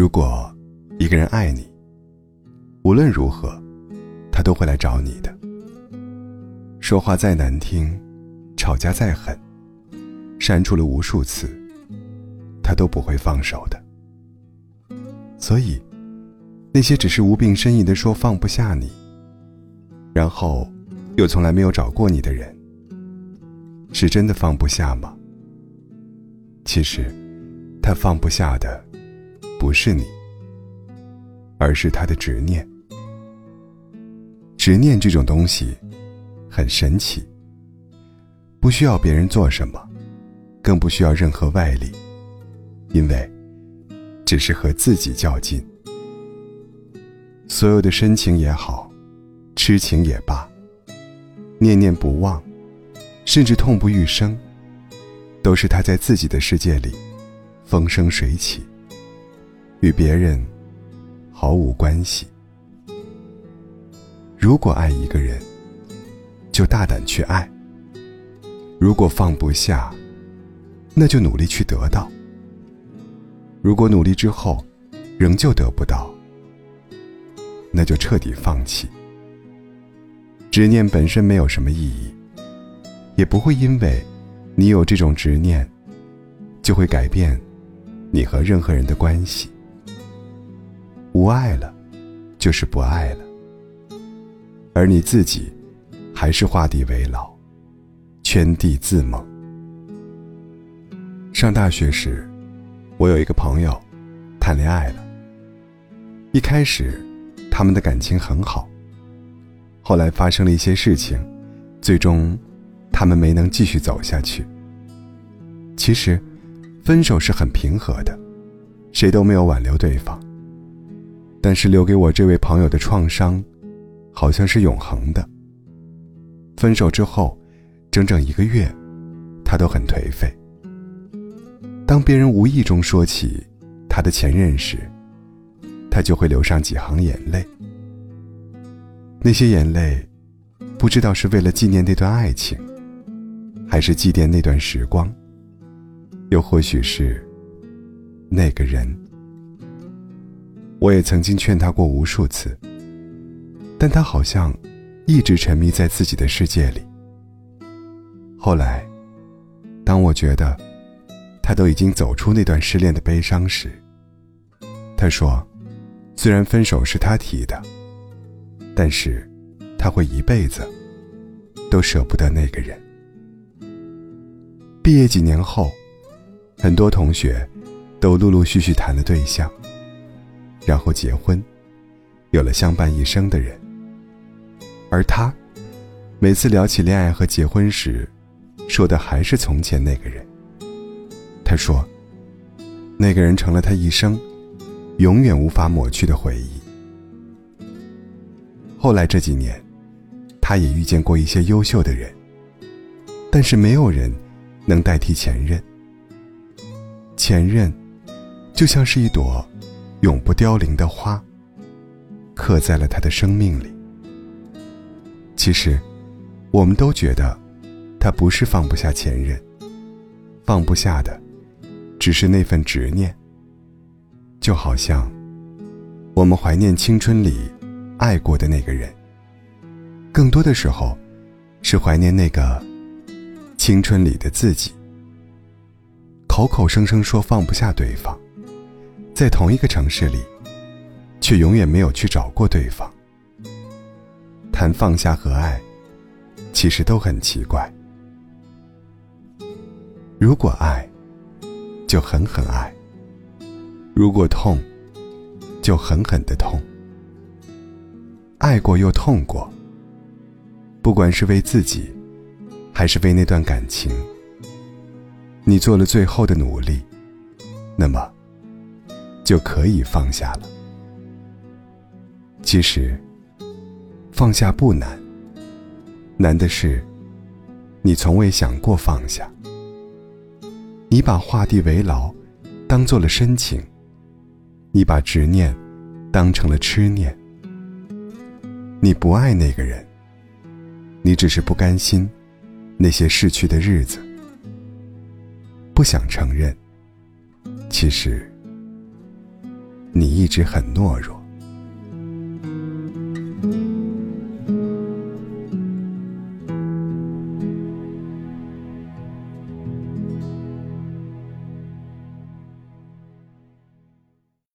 如果一个人爱你，无论如何，他都会来找你的。说话再难听，吵架再狠，删除了无数次，他都不会放手的。所以，那些只是无病呻吟的说放不下你，然后又从来没有找过你的人，是真的放不下吗？其实，他放不下的，不是你，而是他的执念。执念这种东西，很神奇。不需要别人做什么，更不需要任何外力，因为，只是和自己较劲。所有的深情也好，痴情也罢，念念不忘，甚至痛不欲生。都是他在自己的世界里，风生水起，与别人毫无关系。如果爱一个人，就大胆去爱；如果放不下，那就努力去得到；如果努力之后仍旧得不到，那就彻底放弃。执念本身没有什么意义，也不会因为。你有这种执念，就会改变你和任何人的关系。无爱了，就是不爱了，而你自己还是画地为牢，圈地自萌。上大学时，我有一个朋友谈恋爱了。一开始，他们的感情很好，后来发生了一些事情，最终。他们没能继续走下去。其实，分手是很平和的，谁都没有挽留对方。但是留给我这位朋友的创伤，好像是永恒的。分手之后，整整一个月，他都很颓废。当别人无意中说起他的前任时，他就会流上几行眼泪。那些眼泪，不知道是为了纪念那段爱情。还是祭奠那段时光，又或许是那个人。我也曾经劝他过无数次，但他好像一直沉迷在自己的世界里。后来，当我觉得他都已经走出那段失恋的悲伤时，他说：“虽然分手是他提的，但是他会一辈子都舍不得那个人。”毕业几年后，很多同学都陆陆续续谈了对象，然后结婚，有了相伴一生的人。而他，每次聊起恋爱和结婚时，说的还是从前那个人。他说，那个人成了他一生永远无法抹去的回忆。后来这几年，他也遇见过一些优秀的人，但是没有人。能代替前任，前任就像是一朵永不凋零的花，刻在了他的生命里。其实，我们都觉得他不是放不下前任，放不下的只是那份执念。就好像我们怀念青春里爱过的那个人，更多的时候是怀念那个。青春里的自己，口口声声说放不下对方，在同一个城市里，却永远没有去找过对方。谈放下和爱，其实都很奇怪。如果爱，就狠狠爱；如果痛，就狠狠的痛。爱过又痛过，不管是为自己。还是为那段感情，你做了最后的努力，那么就可以放下了。其实，放下不难，难的是你从未想过放下。你把画地为牢当做了深情，你把执念当成了痴念。你不爱那个人，你只是不甘心。那些逝去的日子，不想承认，其实你一直很懦弱。